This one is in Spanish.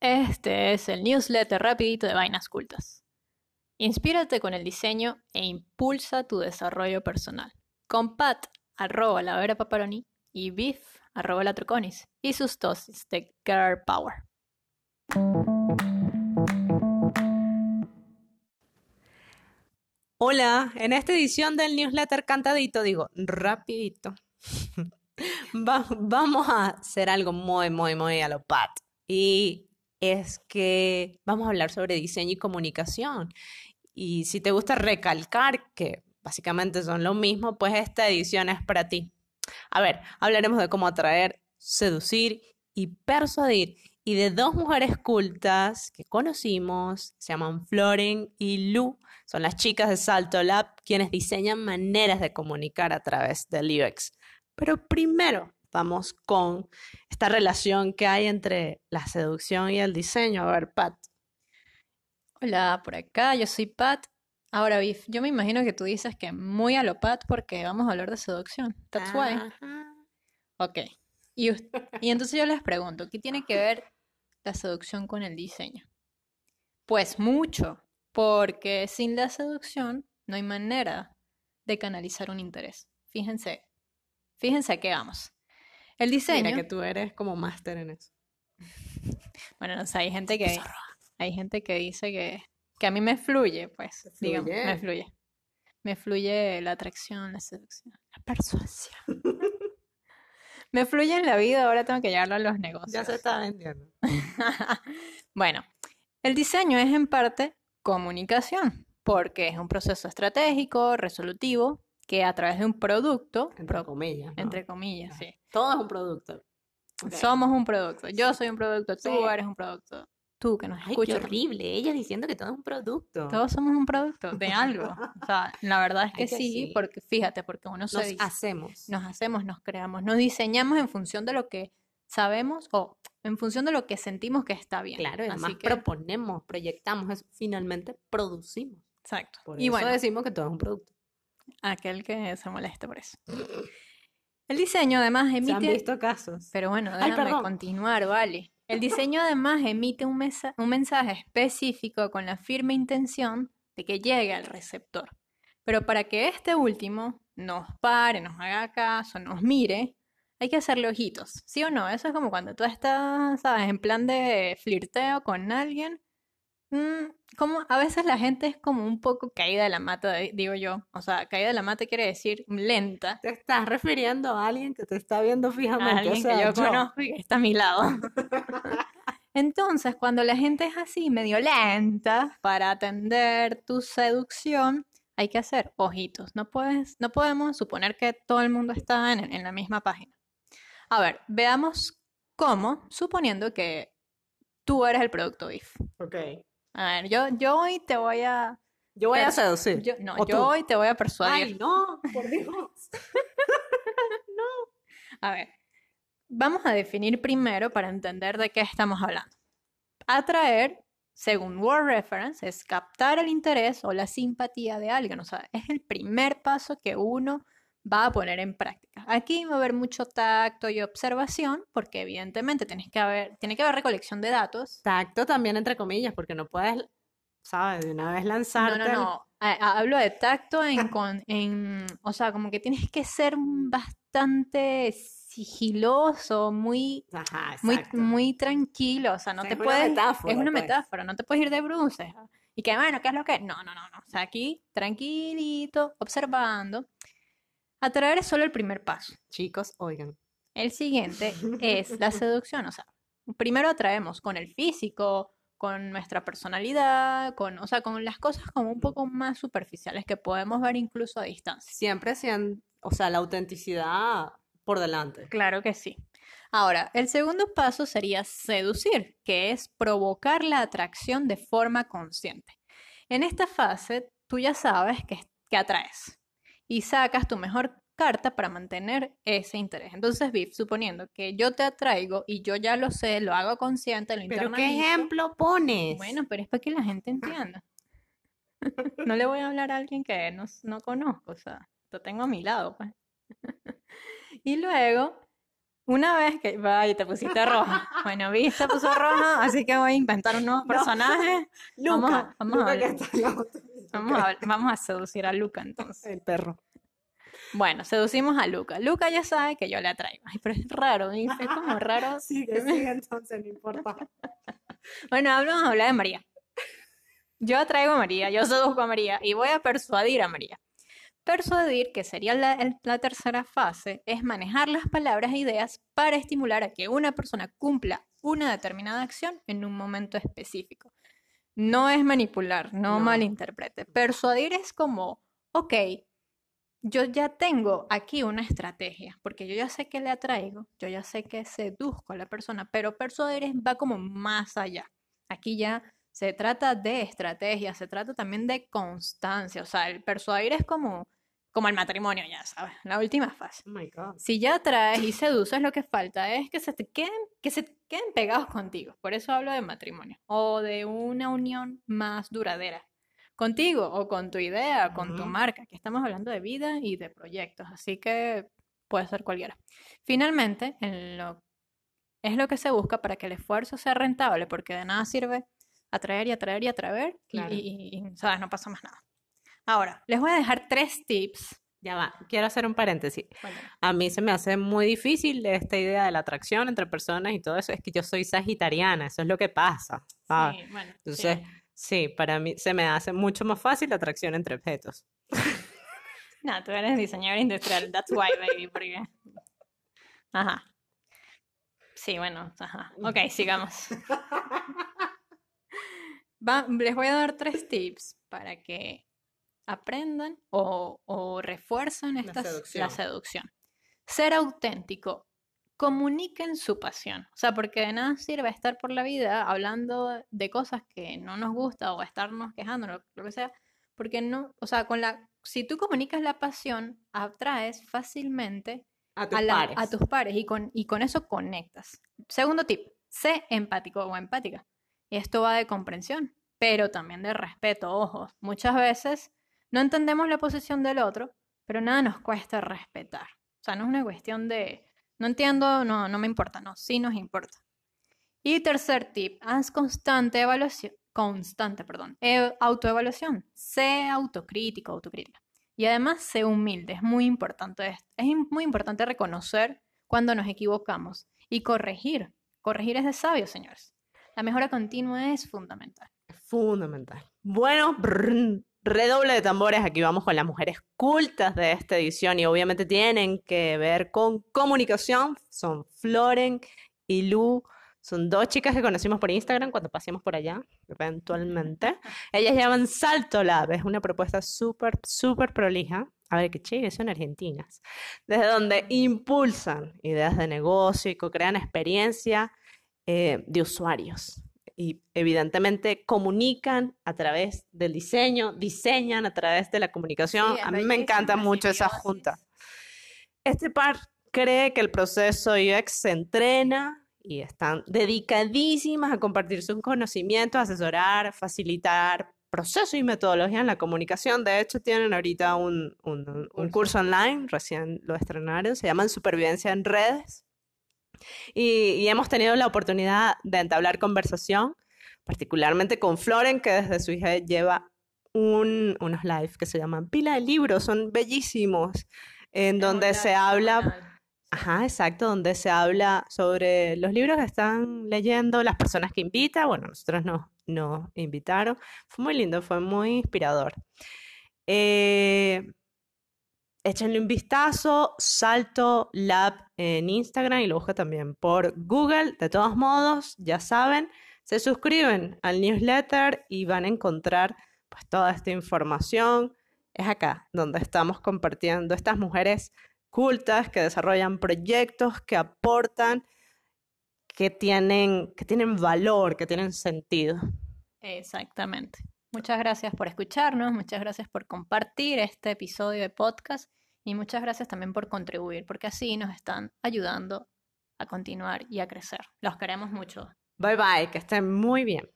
Este es el newsletter rapidito de Vainas Cultas. Inspírate con el diseño e impulsa tu desarrollo personal. Con Pat, arroba la Vera Paparoni, y Biff, arroba la Troconis, y sus dosis de Girl Power. Hola, en esta edición del newsletter cantadito, digo, rapidito, va- vamos a hacer algo muy, muy, muy a lo pat. Y es que vamos a hablar sobre diseño y comunicación. Y si te gusta recalcar que básicamente son lo mismo, pues esta edición es para ti. A ver, hablaremos de cómo atraer, seducir y persuadir. Y de dos mujeres cultas que conocimos, se llaman Floren y Lu, son las chicas de Salto Lab quienes diseñan maneras de comunicar a través del UX. Pero primero vamos con esta relación que hay entre la seducción y el diseño. A ver, Pat. Hola, por acá, yo soy Pat. Ahora, Biff, yo me imagino que tú dices que muy a lo Pat porque vamos a hablar de seducción. That's why. Ajá. Ok. Y, y entonces yo les pregunto, ¿qué tiene que ver la seducción con el diseño? Pues mucho, porque sin la seducción no hay manera de canalizar un interés. Fíjense, fíjense a qué vamos. El diseño, Mira que tú eres como máster en eso. bueno, no sé, hay gente que hay gente que dice que, que a mí me fluye, pues, ¿Te digamos, fluye? me fluye. Me fluye la atracción, la seducción, la persuasión. Me fluye en la vida, ahora tengo que llevarlo a los negocios. Ya se está vendiendo. Bueno, el diseño es en parte comunicación, porque es un proceso estratégico, resolutivo, que a través de un producto, Entre pro- comillas. ¿no? entre comillas, sí. Todo es un producto. Somos un producto. Yo soy un producto, tú Sí. eres un producto. Tú que nos Ay, qué escuchas. horrible. Ella diciendo que todo es un producto. Todos somos un producto de algo. O sea, la verdad es que sí, sí. porque fíjate, porque uno se Nos dice- hacemos. nos hacemos, nos creamos, nos diseñamos en función de lo que sabemos o en función de lo que sentimos que está bien. Claro, Así además que- proponemos, proyectamos, eso, finalmente producimos. Exacto. Por y eso bueno, decimos que todo es un producto. Aquel que se moleste por eso. El diseño además Se han emite... visto casos. Pero bueno, Ay, déjame perdón. continuar, vale. El diseño además emite un, mesa- un mensaje específico con la firme intención de que llegue al receptor. Pero para que este último nos pare, nos haga caso, nos mire, hay que hacerle ojitos, ¿sí o no? Eso es como cuando tú estás, ¿sabes? En plan de flirteo con alguien. Mm, como a veces la gente es como un poco caída de la mata, digo yo. O sea, caída de la mata quiere decir lenta. Te estás refiriendo a alguien que te está viendo a fijamente. o alguien sea, que yo conozco y que está a mi lado. Entonces, cuando la gente es así, medio lenta, para atender tu seducción, hay que hacer ojitos. No puedes, no podemos suponer que todo el mundo está en, en la misma página. A ver, veamos cómo, suponiendo que tú eres el producto BIF. Ok. A ver, yo, yo hoy te voy a. Yo voy a seducir. Yo, no, ¿O yo tú? hoy te voy a persuadir. Ay, no, por Dios. A ver, vamos a definir primero para entender de qué estamos hablando. Atraer, según Word Reference, es captar el interés o la simpatía de alguien. O sea, es el primer paso que uno va a poner en práctica. Aquí va a haber mucho tacto y observación, porque evidentemente tienes que haber, tiene que haber recolección de datos. Tacto también entre comillas, porque no puedes, ¿sabes? De una vez No, lanzarte. no, no. A- Hablo de tacto en, con, en, o sea, como que tienes que ser bastante sigiloso, muy Ajá, muy, muy tranquilo, o sea, no sea, te es una puedes, metáfora, es una pues. metáfora, no te puedes ir de bruces. Y que bueno, ¿qué es lo que? No, no, no, no. O sea, aquí tranquilito, observando. Atraer es solo el primer paso. Chicos, oigan. El siguiente es la seducción, o sea, primero atraemos con el físico, con nuestra personalidad, con, o sea, con las cosas como un poco más superficiales que podemos ver incluso a distancia. Siempre sean, o sea, la autenticidad por delante. Claro que sí. Ahora, el segundo paso sería seducir, que es provocar la atracción de forma consciente. En esta fase, tú ya sabes que, que atraes y sacas tu mejor carta para mantener ese interés. Entonces, Viv, suponiendo que yo te atraigo y yo ya lo sé, lo hago consciente, lo Pero ¿qué ejemplo pones? Bueno, pero es para que la gente entienda. No le voy a hablar a alguien que no, no conozco, o sea, lo tengo a mi lado, pues. Y luego, Una vez que, vaya, te pusiste roja. Bueno, Vi se puso roja, así que voy a inventar un nuevo personaje. Luca, vamos a Luca ver. Que. Vamos a, vamos a seducir a Luca entonces. El perro. Bueno, seducimos a Luca. Luca ya sabe que yo le atraigo. Ay, pero es raro, ¿sí? es como raro. Sigue, sigue entonces, no importa. Bueno, vamos a hablar de María. Yo atraigo a María, yo seduzco a María y voy a persuadir a María. Persuadir, que sería la, la tercera fase, es manejar las palabras e ideas para estimular a que una persona cumpla una determinada acción en un momento específico. No es manipular, no, No. malinterprete. Persuadir es como, ok, yo ya tengo aquí una estrategia, porque yo ya sé que le atraigo, yo ya sé que seduzco a la persona, pero persuadir es- va como más allá. Aquí ya se trata de estrategia, se trata también de constancia, o sea, el persuadir es como, como el matrimonio, ya sabes, la última fase. Oh my God. Si ya atraes y seduces, lo que falta es que se te queden, que se queden pegados contigo. Por eso hablo de matrimonio o de una unión más duradera. Contigo o con tu idea, con tu marca, que estamos hablando de vida y de proyectos, así que puede ser cualquiera. Finalmente, en lo, es lo que se busca para que el esfuerzo sea rentable, porque de nada sirve atraer y atraer y atraer y- y, y, ¿sabes? No pasa más nada. Ahora, les voy a dejar tres tips. Ya va, quiero hacer un paréntesis. A mí se me hace muy difícil esta idea de la atracción entre personas y todo eso. Es que yo soy sagitariana, eso es lo que pasa. ¿sabes? Sí, bueno, sí. Entonces, sí, para mí se me hace mucho más fácil la atracción entre objetos. No, tú eres diseñador industrial, that's why, baby, porque... Ajá. Sí, bueno, ajá. Ok, sigamos. Va- les voy a dar tres tips para que aprendan o, o refuercen estas, la seducción. seducción. Ser auténtico. Comuniquen su pasión. O sea, porque de nada sirve estar por la vida hablando de cosas que no nos gusta o estarnos quejando, lo, lo que sea, porque no, o sea, con la, si tú comunicas la pasión, atraes fácilmente A tus a, la- pares. a tus pares y con, y con eso conectas. Segundo tip, sé empático o empática. Y esto va de comprensión, pero también de respeto, ojo. Muchas veces no entendemos la posición del otro, pero nada nos cuesta respetar. O sea, no es una cuestión de, no entiendo, no, no me importa, no, sí nos importa. Y tercer tip, haz constante evaluación, constante, perdón, e- autoevaluación. Sé autocrítico, autocrítica. Y además sé humilde, es muy importante reconocer cuando nos equivocamos y corregir. Corregir es de sabios, señores. La mejora continua es fundamental. Fundamental. Bueno, brrn, redoble de tambores. Aquí vamos con las mujeres cultas de esta edición y obviamente tienen que ver con comunicación. Son Floren y Lu. Son dos chicas que conocimos por Instagram cuando pasemos por allá, eventualmente. Ellas llaman Salto Lab. Es una propuesta súper, súper prolija. A ver, que che, son argentinas. Desde donde impulsan ideas de negocio y co-crean experiencia eh, de usuarios y evidentemente comunican a través del diseño, diseñan a través de la comunicación. Sí, a mí me encanta mucho esa junta. Este par cree que el proceso UX se entrena y están dedicadísimas a compartir sus conocimientos, asesorar, facilitar proceso y metodología en la comunicación. De hecho, tienen ahorita un, un- un curso online, recién lo estrenaron, se llaman Supervivencia en Redes. Y, y hemos tenido la oportunidad de entablar conversación, particularmente con Floren, que desde su hija lleva un- unos live que se llaman Pila de Libros, son bellísimos, en donde se habla, ajá, exacto, donde se habla sobre los libros que están leyendo, las personas que invita, bueno, nosotros nos, nos invitaron, fue muy lindo, fue muy inspirador. Eh, échenle un vistazo, Salto Lab en Instagram y lo busca también por Google. De todos modos, ya saben, se suscriben al newsletter y van a encontrar pues toda esta información. Es acá donde estamos compartiendo estas mujeres cultas que desarrollan proyectos, que aportan, que tienen, que tienen valor, que tienen sentido. Exactamente. Muchas gracias por escucharnos, muchas gracias por compartir este episodio de podcast y muchas gracias también por contribuir, porque así nos están ayudando a continuar y a crecer. Los queremos mucho. Bye bye, que estén muy bien.